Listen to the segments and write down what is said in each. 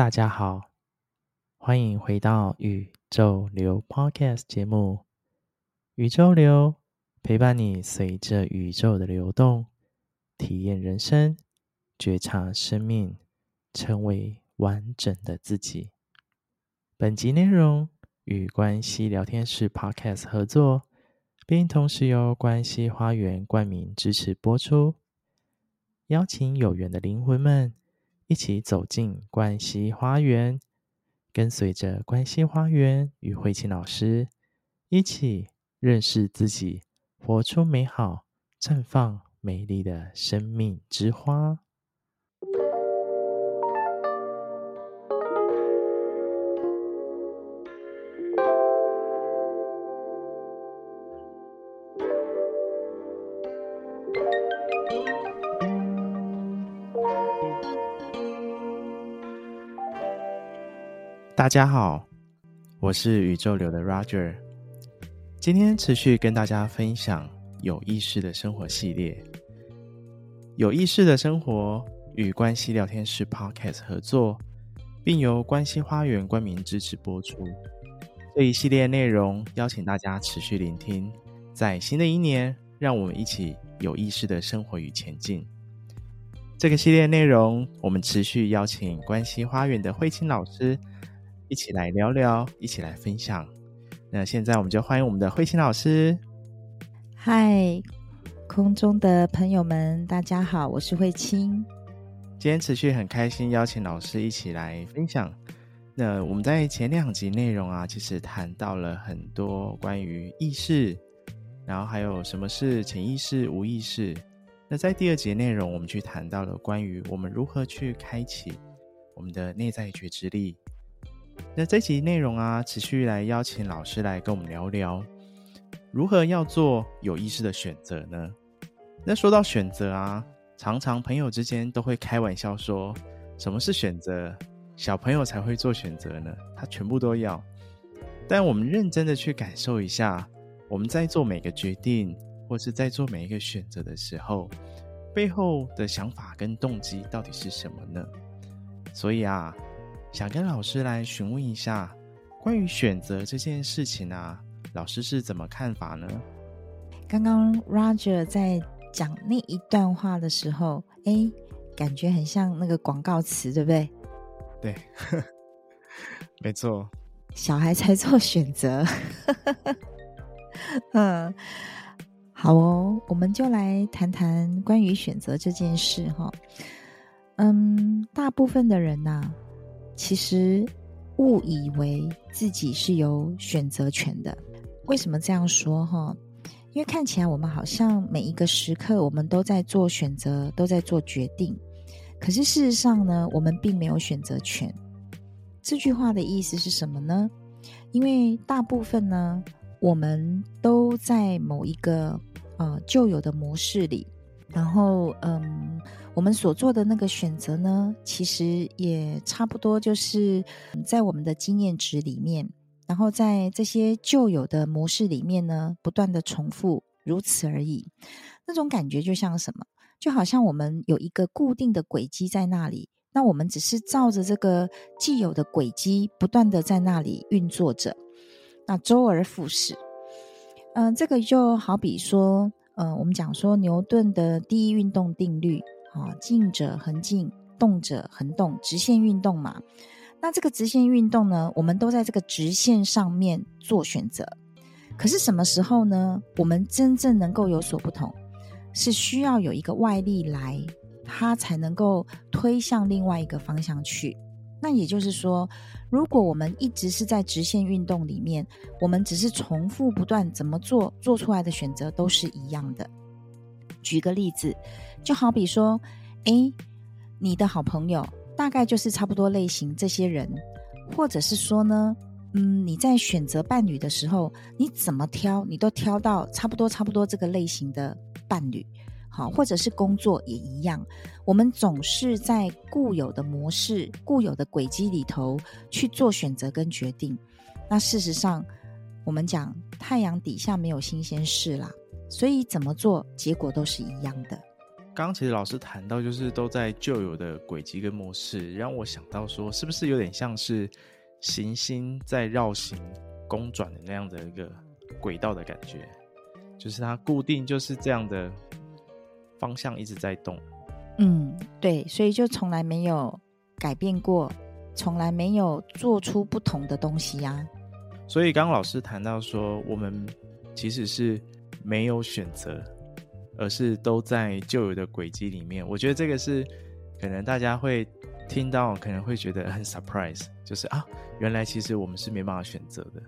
大家好，欢迎回到宇宙流 Podcast 节目。宇宙流陪伴你，随着宇宙的流动，体验人生，觉察生命，成为完整的自己。本集内容与关系聊天室 Podcast 合作，并同时由关系花园冠名支持播出。邀请有缘的灵魂们一起走进关西花园，跟随着关西花园与慧琴老师一起认识自己，活出美好、绽放美丽的生命之花。大家好，我是宇宙流的 Roger，今天持续跟大家分享有意识的生活系列。有意识的生活与关系聊天室 Podcast 合作，并由关系花园冠名支持播出。这一系列内容邀请大家持续聆听，在新的一年，让我们一起有意识的生活与前进。这个系列内容，我们持续邀请关系花园的慧清老师。一起来聊聊，一起来分享。那现在我们就欢迎我们的慧卿老师。嗨，空中的朋友们，大家好，我是慧清。今天持续很开心，邀请老师一起来分享。那我们在前两集内容啊，其实谈到了很多关于意识，然后还有什么是潜意识、无意识。那在第二节内容，我们去谈到了关于我们如何去开启我们的内在觉知力。那这集内容啊，持续来邀请老师来跟我们聊聊，如何要做有意识的选择呢？那说到选择啊，常常朋友之间都会开玩笑说，什么是选择？小朋友才会做选择呢，他全部都要。但我们认真的去感受一下，我们在做每个决定，或是在做每一个选择的时候，背后的想法跟动机到底是什么呢？所以啊。想跟老师来询问一下，关于选择这件事情啊，老师是怎么看法呢？刚刚 Roger 在讲那一段话的时候，哎，感觉很像那个广告词，对不对？对，没错。小孩才做选择。嗯，好哦，我们就来谈谈关于选择这件事哈。嗯，大部分的人呐、啊。其实误以为自己是有选择权的。为什么这样说？哈，因为看起来我们好像每一个时刻我们都在做选择，都在做决定。可是事实上呢，我们并没有选择权。这句话的意思是什么呢？因为大部分呢，我们都在某一个呃旧有的模式里。然后，嗯，我们所做的那个选择呢，其实也差不多就是在我们的经验值里面，然后在这些旧有的模式里面呢，不断的重复，如此而已。那种感觉就像什么？就好像我们有一个固定的轨迹在那里，那我们只是照着这个既有的轨迹，不断的在那里运作着，那周而复始。嗯，这个就好比说。呃，我们讲说牛顿的第一运动定律，啊，静者恒静，动者恒动，直线运动嘛。那这个直线运动呢，我们都在这个直线上面做选择。可是什么时候呢？我们真正能够有所不同，是需要有一个外力来，它才能够推向另外一个方向去。那也就是说，如果我们一直是在直线运动里面，我们只是重复不断怎么做，做出来的选择都是一样的。举个例子，就好比说，诶，你的好朋友大概就是差不多类型这些人，或者是说呢，嗯，你在选择伴侣的时候，你怎么挑，你都挑到差不多差不多这个类型的伴侣。好，或者是工作也一样，我们总是在固有的模式、固有的轨迹里头去做选择跟决定。那事实上，我们讲太阳底下没有新鲜事啦，所以怎么做，结果都是一样的。刚刚其实老师谈到，就是都在旧有的轨迹跟模式，让我想到说，是不是有点像是行星在绕行公转的那样的一个轨道的感觉？就是它固定就是这样的方向一直在动。嗯，对，所以就从来没有改变过，从来没有做出不同的东西呀、啊。所以刚刚老师谈到说，我们其实是没有选择，而是都在旧有的轨迹里面。我觉得这个是可能大家会听到，可能会觉得很 surprise，就是啊，原来其实我们是没办法选择的。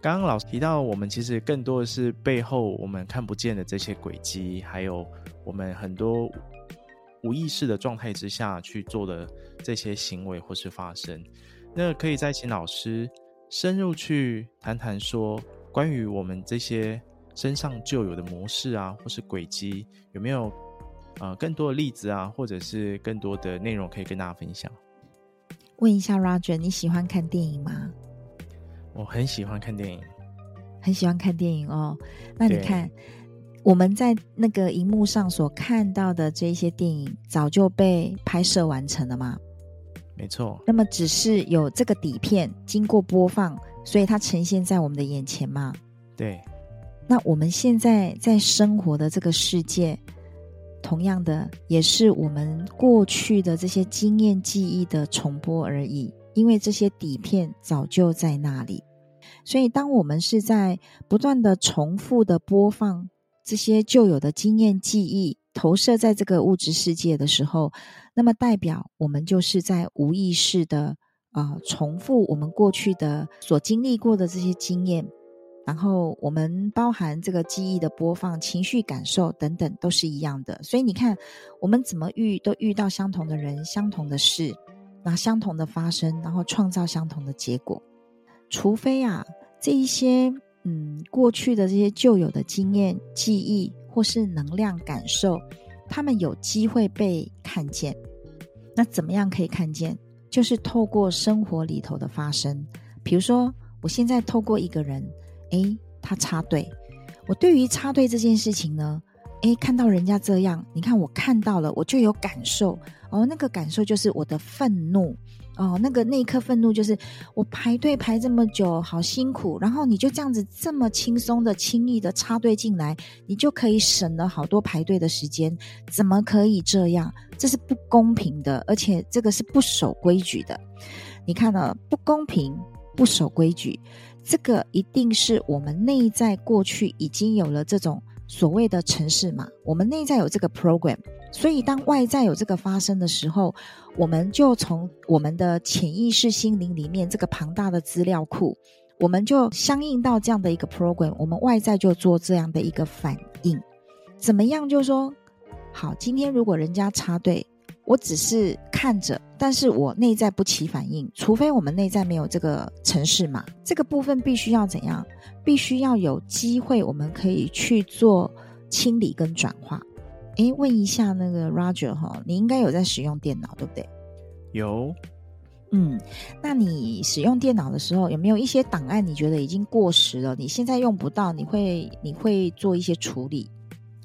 刚刚老师提到，我们其实更多的是背后我们看不见的这些轨迹，还有我们很多。无意识的状态之下去做的这些行为或是发生，那可以再请老师深入去谈谈说，关于我们这些身上就有的模式啊，或是轨迹，有没有呃更多的例子啊，或者是更多的内容可以跟大家分享？问一下 Roger，你喜欢看电影吗？我很喜欢看电影，很喜欢看电影哦。那你看。我们在那个荧幕上所看到的这些电影，早就被拍摄完成了吗？没错。那么只是有这个底片经过播放，所以它呈现在我们的眼前吗？对。那我们现在在生活的这个世界，同样的也是我们过去的这些经验记忆的重播而已，因为这些底片早就在那里。所以当我们是在不断的重复的播放。这些旧有的经验记忆投射在这个物质世界的时候，那么代表我们就是在无意识的啊、重复我们过去的所经历过的这些经验，然后我们包含这个记忆的播放、情绪感受等等都是一样的。所以你看，我们怎么遇都遇到相同的人、相同的事，那相同的发生，然后创造相同的结果，除非啊这一些。嗯，过去的这些旧有的经验、记忆或是能量感受，他们有机会被看见。那怎么样可以看见？就是透过生活里头的发生。比如说，我现在透过一个人，诶，他插队。我对于插队这件事情呢，诶，看到人家这样，你看我看到了，我就有感受。哦，那个感受就是我的愤怒。哦，那个那一刻愤怒就是我排队排这么久，好辛苦，然后你就这样子这么轻松的、轻易的插队进来，你就可以省了好多排队的时间，怎么可以这样？这是不公平的，而且这个是不守规矩的。你看了，不公平、不守规矩，这个一定是我们内在过去已经有了这种所谓的程式嘛，我们内在有这个 program。所以，当外在有这个发生的时候，我们就从我们的潜意识心灵里面这个庞大的资料库，我们就相应到这样的一个 program，我们外在就做这样的一个反应。怎么样？就是说，好，今天如果人家插队，我只是看着，但是我内在不起反应，除非我们内在没有这个程式嘛，这个部分必须要怎样？必须要有机会，我们可以去做清理跟转化。哎，问一下那个 Roger 哈，你应该有在使用电脑，对不对？有。嗯，那你使用电脑的时候，有没有一些档案你觉得已经过时了？你现在用不到，你会你会做一些处理？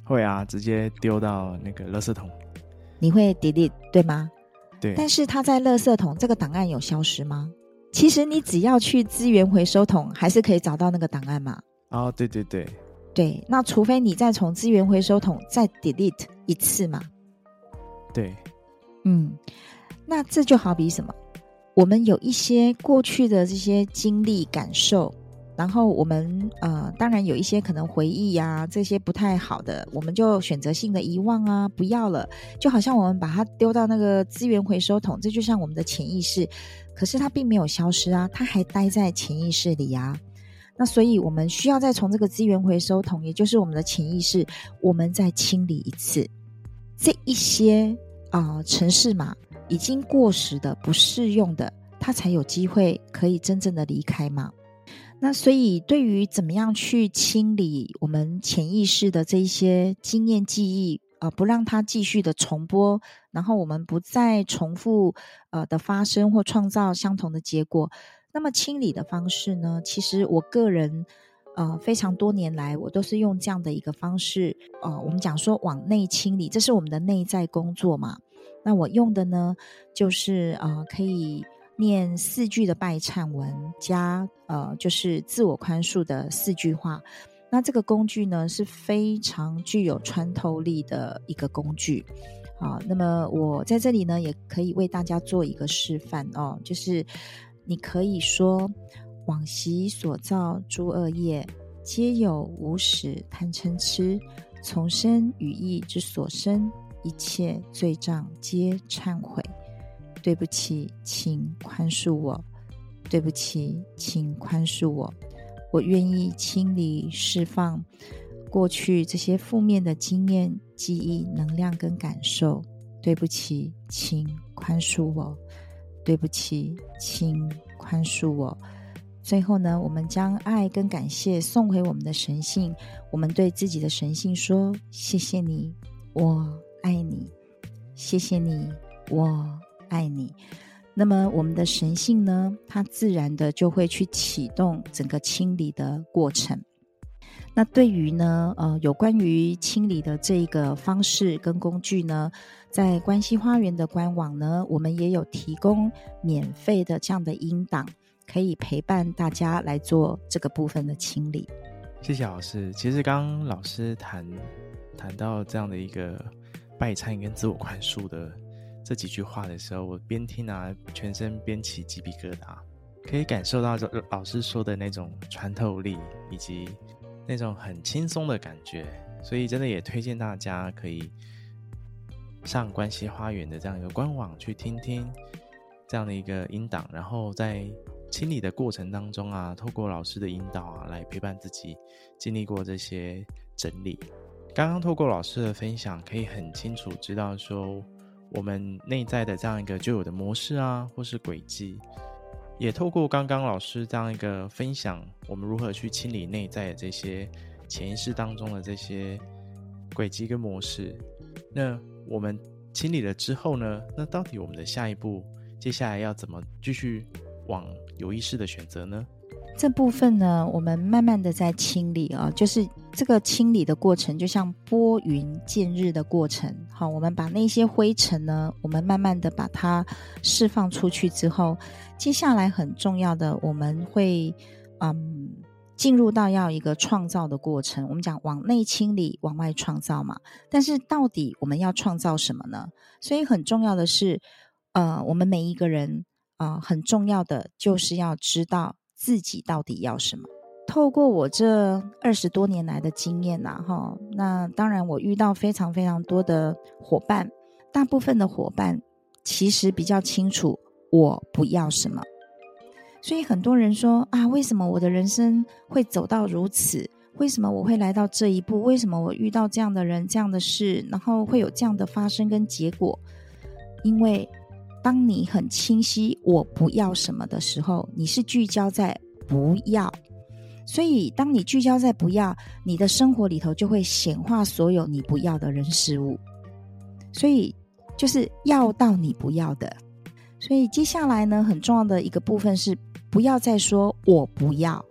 会啊，直接丢到那个垃圾桶。你会 delete 对吗？对。但是它在垃圾桶，这个档案有消失吗？其实你只要去资源回收桶，还是可以找到那个档案嘛。哦，对对对。对，那除非你再从资源回收桶再 delete 一次嘛？对，嗯，那这就好比什么？我们有一些过去的这些经历感受，然后我们呃，当然有一些可能回忆呀，这些不太好的，我们就选择性的遗忘啊，不要了。就好像我们把它丢到那个资源回收桶，这就像我们的潜意识，可是它并没有消失啊，它还待在潜意识里呀。那所以，我们需要再从这个资源回收桶，也就是我们的潜意识，我们再清理一次这一些啊、城市嘛已经过时的、不适用的，它才有机会可以真正的离开嘛。那所以，对于怎么样去清理我们潜意识的这一些经验记忆啊、不让它继续的重播，然后我们不再重复呃的发生或创造相同的结果。那么清理的方式呢？其实我个人呃，非常多年来，我都是用这样的一个方式，呃，我们讲说往内清理，这是我们的内在工作嘛。那我用的呢，就是呃，可以念四句的拜忏文，加呃，就是自我宽恕的四句话。那这个工具呢，是非常具有穿透力的一个工具。好，那么我在这里呢，也可以为大家做一个示范哦，就是你可以说。往昔所造诸恶业，皆有无始贪嗔痴，从身语意之所生，一切罪障皆忏悔。对不起，请宽恕我。对不起，请宽恕我。我愿意清理、释放过去这些负面的经验、记忆、能量跟感受。对不起，请宽恕我。对不起，请宽恕我。最后呢，我们将爱跟感谢送回我们的神性。我们对自己的神性说：“谢谢你，我爱你。谢谢你，我爱你。”那么，我们的神性呢，它自然的就会去启动整个清理的过程。那对于呢，呃，有关于清理的这个方式跟工具呢，在关系花园的官网呢，我们也有提供免费的这样的音档。可以陪伴大家来做这个部分的清理。谢谢老师。其实刚刚老师谈谈到这样的一个拜忏跟自我宽恕的这几句话的时候，我边听啊，全身边起鸡皮疙瘩，可以感受到老师说的那种穿透力以及那种很轻松的感觉。所以真的也推荐大家可以上关系花园的这样一个官网去听听这样的一个音档，然后在。清理的过程当中啊，透过老师的引导啊，来陪伴自己经历过这些整理。刚刚透过老师的分享，可以很清楚知道说，我们内在的这样一个旧有的模式啊，或是轨迹，也透过刚刚老师这样一个分享，我们如何去清理内在的这些潜意识当中的这些轨迹跟模式。那我们清理了之后呢，那到底我们的下一步，接下来要怎么继续往有意识的选择呢？这部分呢，我们慢慢的在清理啊，就是这个清理的过程，就像拨云见日的过程。好，我们把那些灰尘呢，我们慢慢的把它释放出去之后，接下来很重要的，我们会嗯进入到要一个创造的过程。我们讲往内清理，往外创造嘛。但是到底我们要创造什么呢？所以很重要的是，呃，我们每一个人。啊、很重要的就是要知道自己到底要什么。透过我这二十多年来的经验呐、哈，那当然我遇到非常非常多的伙伴，大部分的伙伴其实比较清楚我不要什么。所以很多人说啊，为什么我的人生会走到如此？为什么我会来到这一步？为什么我遇到这样的人、这样的事，然后会有这样的发生跟结果？因为。当你很清晰我不要什么的时候，你是聚焦在不要，所以当你聚焦在不要，你的生活里头就会显化所有你不要的人事物，所以就是要到你不要的。所以接下来呢，很重要的一个部分是不要再说我不要，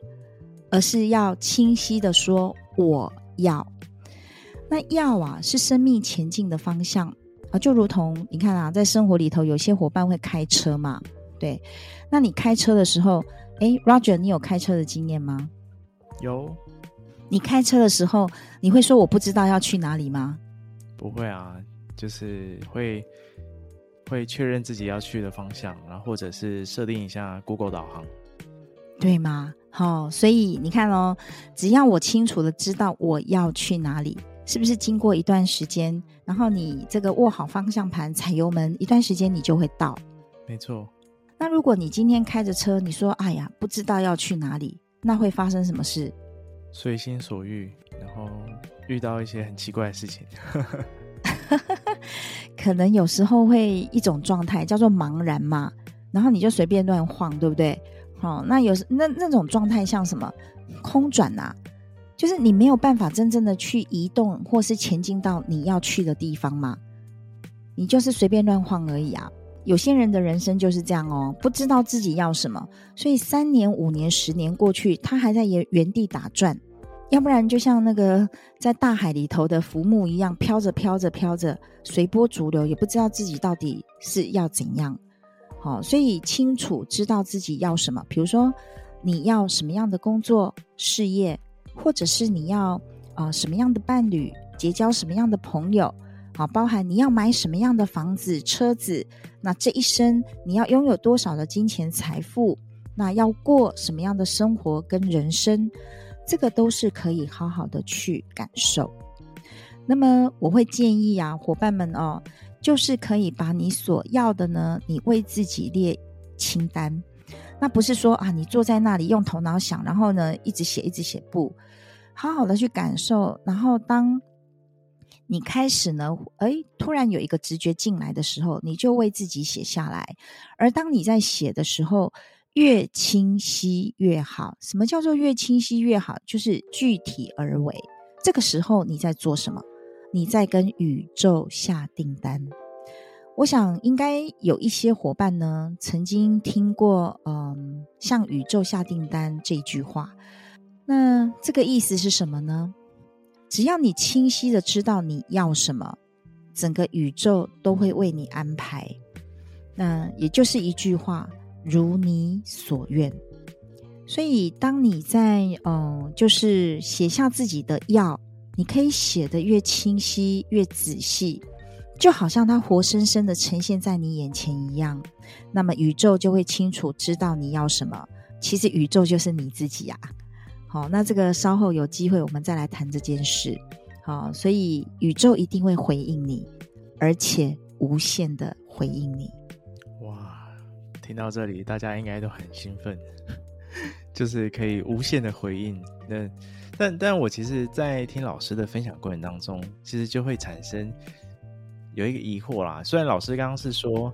而是要清晰的说我要。那要啊，是生命前进的方向。啊，就如同你看啊，在生活里头，有些伙伴会开车嘛，对。那你开车的时候，哎，Roger，你有开车的经验吗？有。你开车的时候，你会说我不知道要去哪里吗？不会啊，就是会会确认自己要去的方向，然后或者是设定一下 Google 导航，对吗？好，所以你看哦，只要我清楚的知道我要去哪里。是不是经过一段时间，然后你这个握好方向盘，踩油门，一段时间你就会到？没错。那如果你今天开着车，你说：“哎呀，不知道要去哪里。”那会发生什么事？随心所欲，然后遇到一些很奇怪的事情。可能有时候会一种状态叫做茫然嘛，然后你就随便乱晃，对不对？好，那有那那种状态像什么？空转啊。就是你没有办法真正的去移动，或是前进到你要去的地方吗？你就是随便乱晃而已啊。有些人的人生就是这样哦，不知道自己要什么，所以三年、五年、十年过去，他还在原原地打转，要不然就像那个在大海里头的浮木一样，飘着飘着飘着，随波逐流，也不知道自己到底是要怎样。好，所以清楚知道自己要什么，比如说你要什么样的工作、事业，或者是你要啊、什么样的伴侣，结交什么样的朋友。好，包含你要买什么样的房子、车子，那这一生你要拥有多少的金钱财富，那要过什么样的生活跟人生，这个都是可以好好的去感受。那么我会建议啊，伙伴们哦，就是可以把你所要的呢，你为自己列清单。那不是说啊，你坐在那里用头脑想，然后呢一直写一直写，不，好好的去感受，然后当。你开始呢，哎，突然有一个直觉进来的时候，你就为自己写下来。而当你在写的时候，越清晰越好。什么叫做越清晰越好？就是具体而为。这个时候你在做什么？你在跟宇宙下订单。我想应该有一些伙伴呢，曾经听过“嗯，向宇宙下订单”这句话。那这个意思是什么呢？只要你清晰的知道你要什么，整个宇宙都会为你安排。那也就是一句话，如你所愿。所以，当你在嗯，就是写下自己的要，你可以写得越清晰越仔细，就好像它活生生的呈现在你眼前一样。那么，宇宙就会清楚知道你要什么。其实，宇宙就是你自己呀。好，那这个稍后有机会我们再来谈这件事。好，所以宇宙一定会回应你，而且无限的回应你。哇，听到这里，大家应该都很兴奋，就是可以无限的回应。那但但我其实，在听老师的分享过程当中，其实就会产生有一个疑惑啦。虽然老师刚刚是说，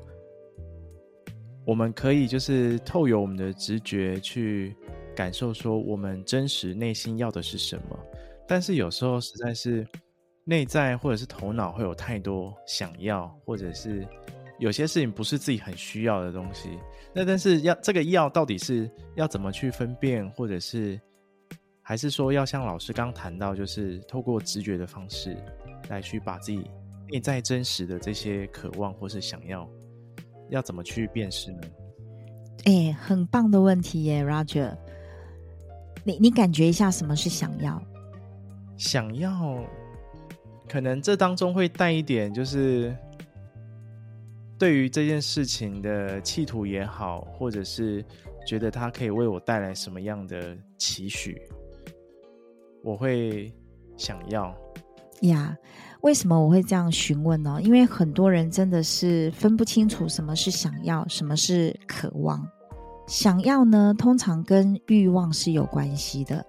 我们可以就是透由我们的直觉去。感受说我们真实内心要的是什么，但是有时候实在是内在或者是头脑会有太多想要，或者是有些事情不是自己很需要的东西。那但是要这个要到底是要怎么去分辨，或者是还是说要像老师刚谈到，就是透过直觉的方式来去把自己内在真实的这些渴望或是想要，要怎么去辨识呢？哎，很棒的问题耶，Roger。你你感觉一下，什么是想要？想要，可能这当中会带一点，就是对于这件事情的企图也好，或者是觉得它可以为我带来什么样的期许，我会想要。呀，为什么我会这样询问呢？因为很多人真的是分不清楚什么是想要，什么是渴望。想要呢，通常跟欲望是有关系的，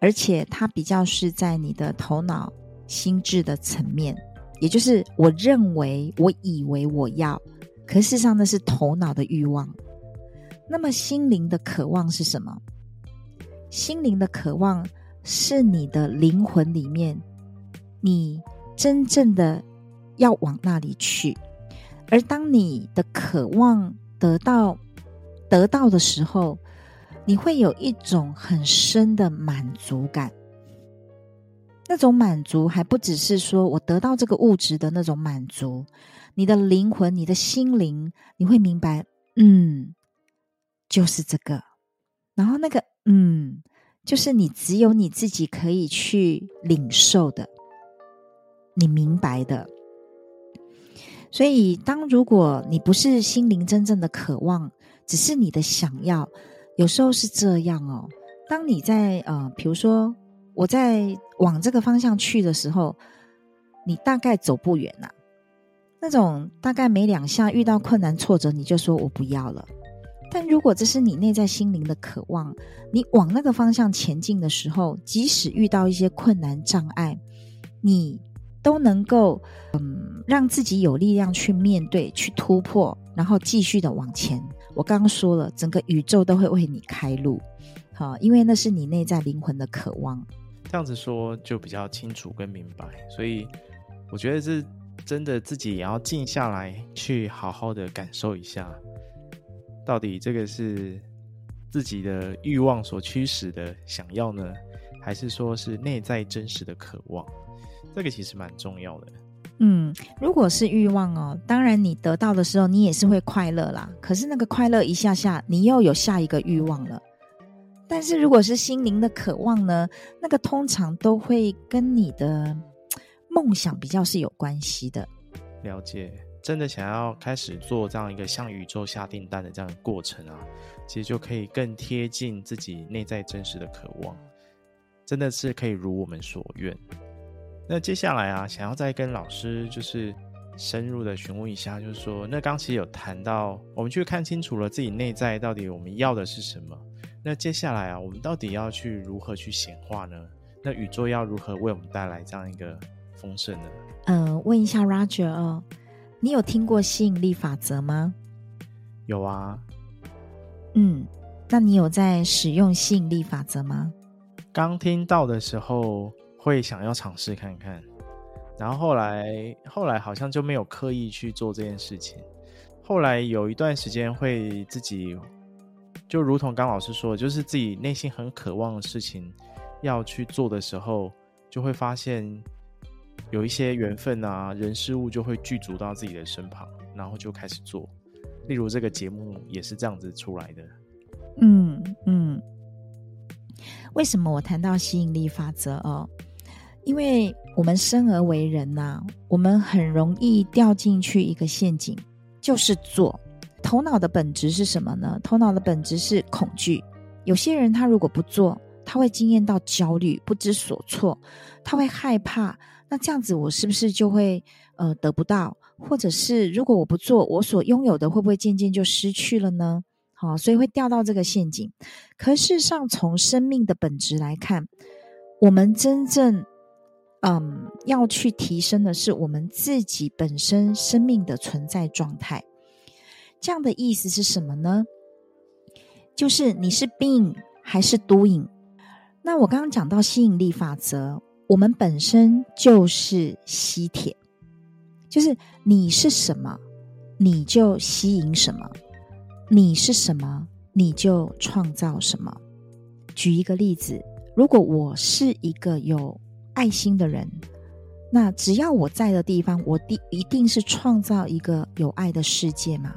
而且它比较是在你的头脑、心智的层面，也就是我认为、我以为我要，可事实上那是头脑的欲望。那么心灵的渴望是什么？心灵的渴望是你的灵魂里面，你真正的要往那里去，而当你的渴望得到。得到的时候，你会有一种很深的满足感。那种满足还不只是说我得到这个物质的那种满足，你的灵魂、你的心灵，你会明白，嗯，就是这个。然后那个，嗯，就是你只有你自己可以去领受的，你明白的。所以，当如果你不是心灵真正的渴望，只是你的想要，有时候是这样哦。当你在呃，比如说我在往这个方向去的时候，你大概走不远呐。那种大概没两下遇到困难挫折，你就说我不要了。但如果这是你内在心灵的渴望，你往那个方向前进的时候，即使遇到一些困难障碍，你都能够嗯，让自己有力量去面对、去突破，然后继续的往前。我刚刚说了，整个宇宙都会为你开路，好，因为那是你内在灵魂的渴望。这样子说就比较清楚跟明白，所以我觉得是真的自己也要静下来，去好好的感受一下，到底这个是自己的欲望所驱使的想要呢，还是说是内在真实的渴望？这个其实蛮重要的。嗯，如果是欲望哦，当然你得到的时候，你也是会快乐啦。可是那个快乐一下下，你又有下一个欲望了。但是如果是心灵的渴望呢，那个通常都会跟你的梦想比较是有关系的。了解，真的想要开始做这样一个向宇宙下订单的这样的过程啊，其实就可以更贴近自己内在真实的渴望，真的是可以如我们所愿。那接下来啊，想要再跟老师就是深入的询问一下，就是说，那刚其实有谈到，我们去看清楚了自己内在到底我们要的是什么。那接下来啊，我们到底要去如何去显化呢？那宇宙要如何为我们带来这样一个丰盛呢？嗯、呃，问一下 Roger 哦，你有听过吸引力法则吗？有啊。嗯，那你有在使用吸引力法则吗？刚听到的时候。会想要尝试看看，然后后来后来好像就没有刻意去做这件事情。后来有一段时间会自己，就如同刚老师说的，就是自己内心很渴望的事情要去做的时候，就会发现有一些缘分啊，人事物就会具足到自己的身旁，然后就开始做。例如这个节目也是这样子出来的。嗯嗯，为什么我谈到吸引力法则哦？因为我们生而为人呐、我们很容易掉进去一个陷阱，就是做。头脑的本质是什么呢？头脑的本质是恐惧。有些人他如果不做，他会经验到焦虑、不知所措，他会害怕。那这样子，我是不是就会呃得不到？或者是如果我不做，我所拥有的会不会渐渐就失去了呢？好，所以会掉到这个陷阱。可事实上，从生命的本质来看，我们真正嗯，要去提升的是我们自己本身生命的存在状态。这样的意思是什么呢？就是你是 being 还是 doing？那我刚刚讲到吸引力法则，我们本身就是吸铁，就是你是什么，你就吸引什么；你是什么，你就创造什么。举一个例子，如果我是一个有爱心的人，那只要我在的地方，我一一定是创造一个有爱的世界嘛。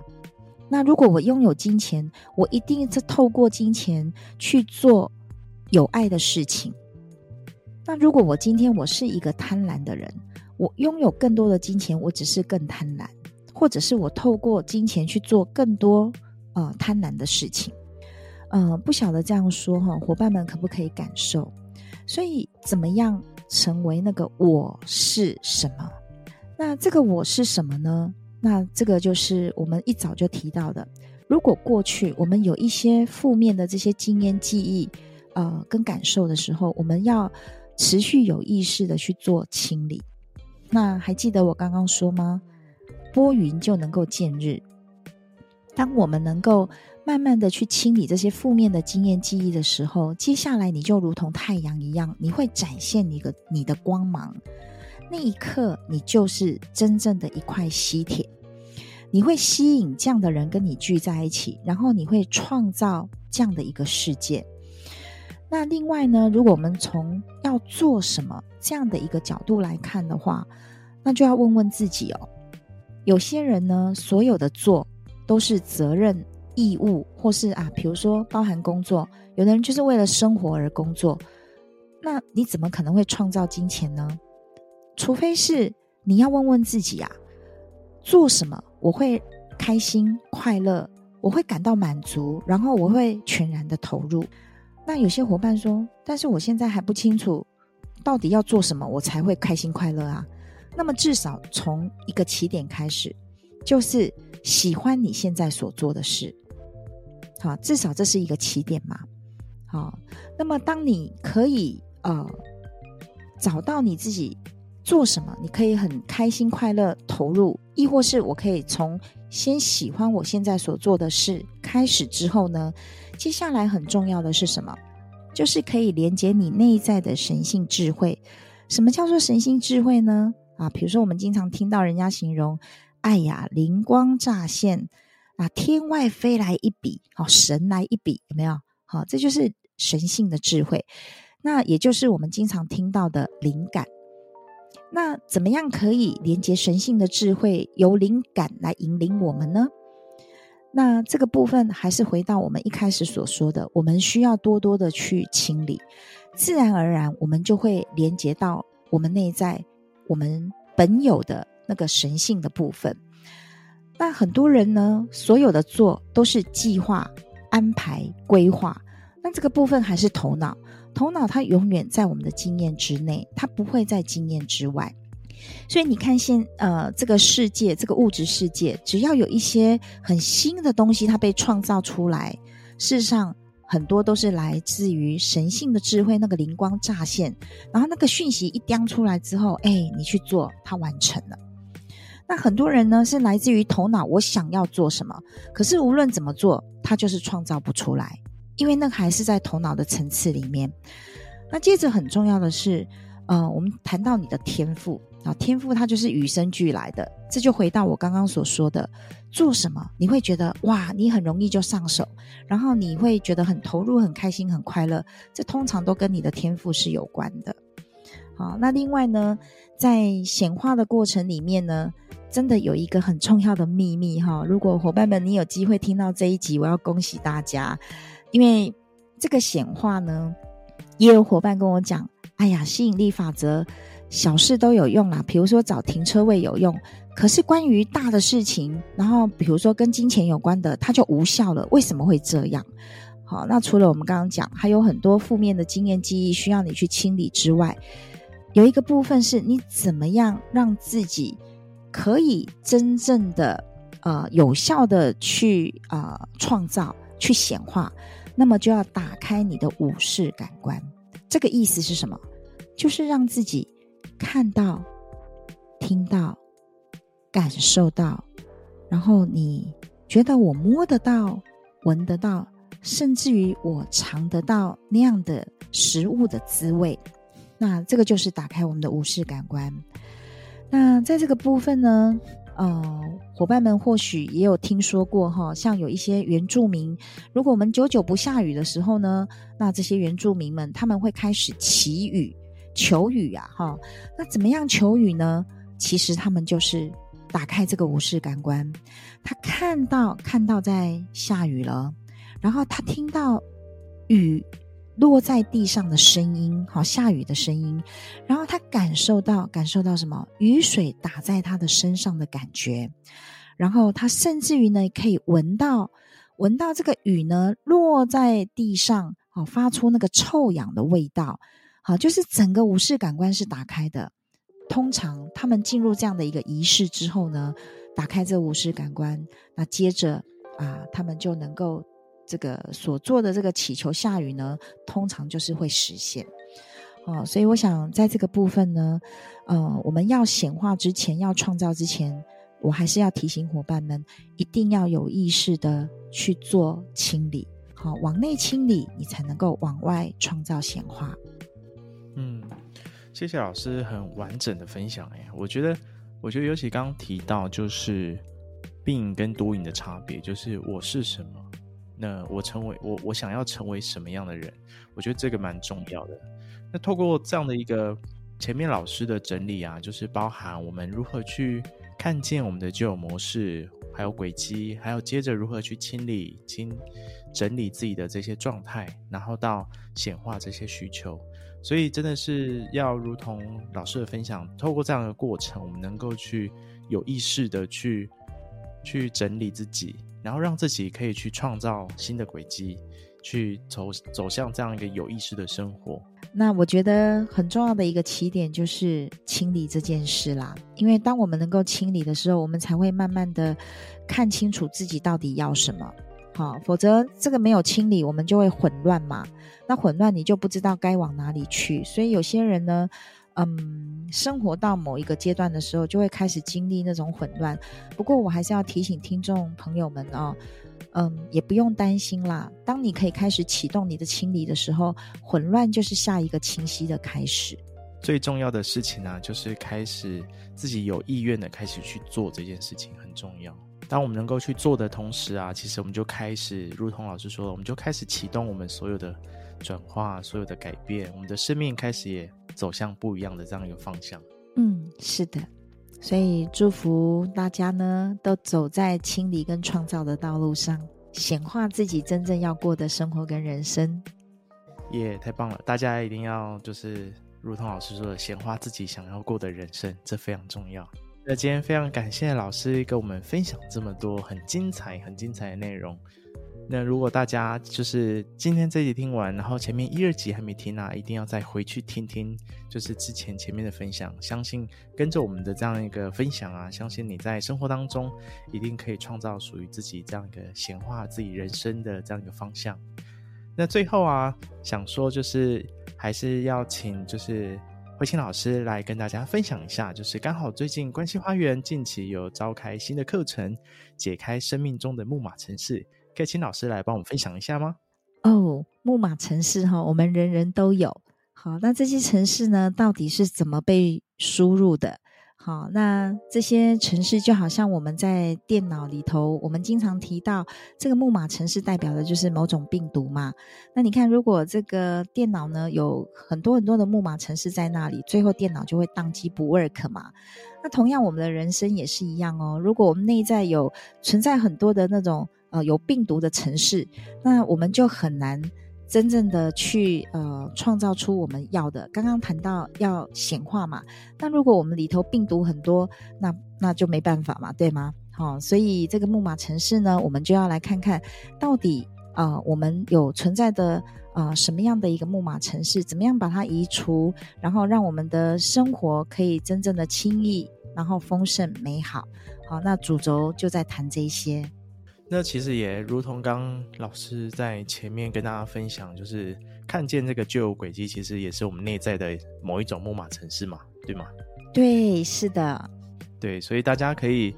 那如果我拥有金钱，我一定是透过金钱去做有爱的事情。那如果我今天我是一个贪婪的人，我拥有更多的金钱，我只是更贪婪，或者是我透过金钱去做更多呃贪婪的事情。呃，不晓得这样说哈，伙伴们可不可以感受？所以怎么样？成为那个我是什么？那这个我是什么呢？那这个就是我们一早就提到的。如果过去我们有一些负面的这些经验、记忆，呃，跟感受的时候，我们要持续有意识的去做清理。那还记得我刚刚说吗？拨云就能够见日。当我们能够慢慢的去清理这些负面的经验记忆的时候，接下来你就如同太阳一样，你会展现一个你的光芒。那一刻，你就是真正的一块吸铁，你会吸引这样的人跟你聚在一起，然后你会创造这样的一个世界。那另外呢，如果我们从要做什么这样的一个角度来看的话，那就要问问自己哦。有些人呢，所有的做都是责任。义务，或是啊，比如说包含工作，有的人就是为了生活而工作，那你怎么可能会创造金钱呢？除非是你要问问自己啊，做什么我会开心快乐，我会感到满足，然后我会全然的投入。那有些伙伴说，但是我现在还不清楚到底要做什么，我才会开心快乐啊。那么至少从一个起点开始，就是喜欢你现在所做的事。好，至少这是一个起点嘛。好，那么当你可以呃找到你自己做什么，你可以很开心快乐投入，亦或是我可以从先喜欢我现在所做的事开始之后呢，接下来很重要的是什么？就是可以连接你内在的神性智慧。什么叫做神性智慧呢？啊，比如说我们经常听到人家形容，哎呀，灵光乍现啊，天外飞来一笔，好，神来一笔，有没有？好，这就是神性的智慧，那也就是我们经常听到的灵感。那怎么样可以连接神性的智慧，由灵感来引领我们呢？那这个部分还是回到我们一开始所说的，我们需要多多的去清理，自然而然我们就会连接到我们内在我们本有的那个神性的部分。那很多人呢，所有的做都是计划、安排、规划，那这个部分还是头脑。头脑它永远在我们的经验之内，它不会在经验之外。所以你看现呃这个世界，这个物质世界，只要有一些很新的东西它被创造出来，事实上很多都是来自于神性的智慧，那个灵光乍现，然后那个讯息一叼出来之后，哎，你去做，它完成了。那很多人呢是来自于头脑，我想要做什么，可是无论怎么做，他就是创造不出来。因为那个还是在头脑的层次里面。那接着很重要的是，呃，我们谈到你的天赋啊，天赋它就是与生俱来的。这就回到我刚刚所说的，做什么你会觉得哇，你很容易就上手，然后你会觉得很投入、很开心、很快乐。这通常都跟你的天赋是有关的。好，那另外呢，在显化的过程里面呢，真的有一个很重要的秘密哈。如果伙伴们你有机会听到这一集，我要恭喜大家。因为这个显化呢，也有伙伴跟我讲：“哎呀，吸引力法则小事都有用啦，比如说找停车位有用，可是关于大的事情，然后比如说跟金钱有关的，它就无效了。为什么会这样？好，那除了我们刚刚讲，还有很多负面的经验记忆需要你去清理之外，有一个部分是你怎么样让自己可以真正的呃有效的去呃创造。”去显化，那么就要打开你的五视感官。这个意思是什么？就是让自己看到、听到、感受到，然后你觉得我摸得到、闻得到，甚至于我尝得到那样的食物的滋味。那这个就是打开我们的五视感官。那在这个部分呢，呃，伙伴们或许也有听说过哈，像有一些原住民，如果我们久久不下雨的时候呢，那这些原住民们他们会开始祈雨、求雨啊，哈。那怎么样求雨呢？其实他们就是打开这个五视感官，他看到看到在下雨了，然后他听到雨。落在地上的声音，好，下雨的声音，然后他感受到感受到什么？雨水打在他的身上的感觉，然后他甚至于呢，可以闻到闻到这个雨呢落在地上，好，发出那个臭氧的味道，好，就是整个五视感官是打开的。通常他们进入这样的一个仪式之后呢，打开这五视感官，那接着啊，他们就能够。这个所做的这个祈求下雨呢，通常就是会实现哦。所以我想在这个部分呢，呃，我们要显化之前，要创造之前，我还是要提醒伙伴们，一定要有意识的去做清理，好，往内清理，你才能够往外创造显化。嗯，谢谢老师很完整的分享哎，我觉得，我觉得尤其刚提到就是病跟多引的差别，就是我是什么。那我成为我，我想要成为什么样的人？我觉得这个蛮重要的。那透过这样的一个前面老师的整理啊，就是包含我们如何去看见我们的旧有模式，还有轨迹，还有接着如何去清理、清整理自己的这些状态，然后到显化这些需求。所以真的是要如同老师的分享，透过这样的过程，我们能够去有意识的去去整理自己。然后让自己可以去创造新的轨迹，去走走向这样一个有意识的生活。那我觉得很重要的一个起点就是清理这件事啦。因为当我们能够清理的时候，我们才会慢慢的看清楚自己到底要什么。好，否则这个没有清理，我们就会混乱嘛。那混乱你就不知道该往哪里去。所以有些人呢。嗯，生活到某一个阶段的时候，就会开始经历那种混乱。不过，我还是要提醒听众朋友们哦，嗯，也不用担心啦。当你可以开始启动你的清理的时候，混乱就是下一个清晰的开始。最重要的事情呢、啊，就是开始自己有意愿的开始去做这件事情很重要。当我们能够去做的同时啊，其实我们就开始，如同老师说的，我们就开始启动我们所有的转化，所有的改变，我们的生命开始也走向不一样的这样一个方向。嗯，是的。所以祝福大家呢，都走在清理跟创造的道路上，显化自己真正要过的生活跟人生。耶，太棒了！大家一定要就是。如同老师说的，显化自己想要过的人生，这非常重要。那今天非常感谢老师跟我们分享这么多很精彩、很精彩的内容。那如果大家就是今天这集听完，然后前面一二集还没听啊，一定要再回去听听，就是之前前面的分享。相信跟着我们的这样一个分享啊，相信你在生活当中一定可以创造属于自己这样一个显化自己人生的这样一个方向。那最后啊，想说就是还是要请就是慧清老师来跟大家分享一下，就是刚好最近关系花园近期有召开新的课程，解开生命中的木马城市，可以请老师来帮我们分享一下吗？哦，木马城市哈，我们人人都有。好，那这些城市呢，到底是怎么被输入的？好，那这些城市就好像我们在电脑里头，我们经常提到这个木马城市代表的就是某种病毒嘛。那你看，如果这个电脑呢有很多很多的木马城市在那里，最后电脑就会当机不 work 嘛。那同样，我们的人生也是一样哦。如果我们内在有存在很多的那种呃有病毒的城市，那我们就很难。真正的去呃创造出我们要的，刚刚谈到要显化嘛，那如果我们里头病毒很多，那那就没办法嘛，对吗？好、所以这个木马城市呢，我们就要来看看到底啊、我们有存在的啊、什么样的一个木马城市，怎么样把它移除，然后让我们的生活可以真正的轻易，然后丰盛美好。好，那主轴就在谈这些。那其实也如同刚老师在前面跟大家分享，就是看见这个旧有轨迹，其实也是我们内在的某一种木马城市嘛，对吗？对，是的，对，所以大家可以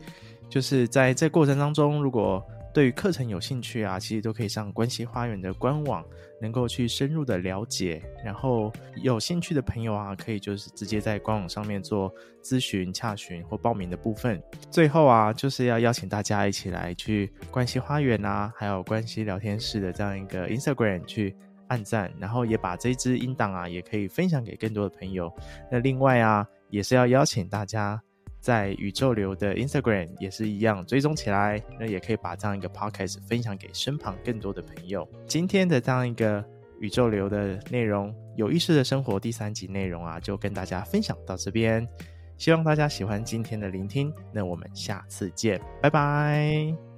就是在这过程当中，如果对于课程有兴趣啊，其实都可以上关系花园的官网，能够去深入的了解。然后有兴趣的朋友啊，可以就是直接在官网上面做咨询、洽询或报名的部分。最后啊，就是要邀请大家一起来去关系花园啊，还有关系聊天室的这样一个 Instagram 去按赞，然后也把这支音档啊，也可以分享给更多的朋友。那另外啊，也是要邀请大家。在宇宙流的 Instagram 也是一样，追踪起来，那也可以把这样一个 Podcast 分享给身旁更多的朋友。今天的这样一个宇宙流的内容，有意识的生活第三集内容啊，就跟大家分享到这边。希望大家喜欢今天的聆听，那我们下次见，拜拜。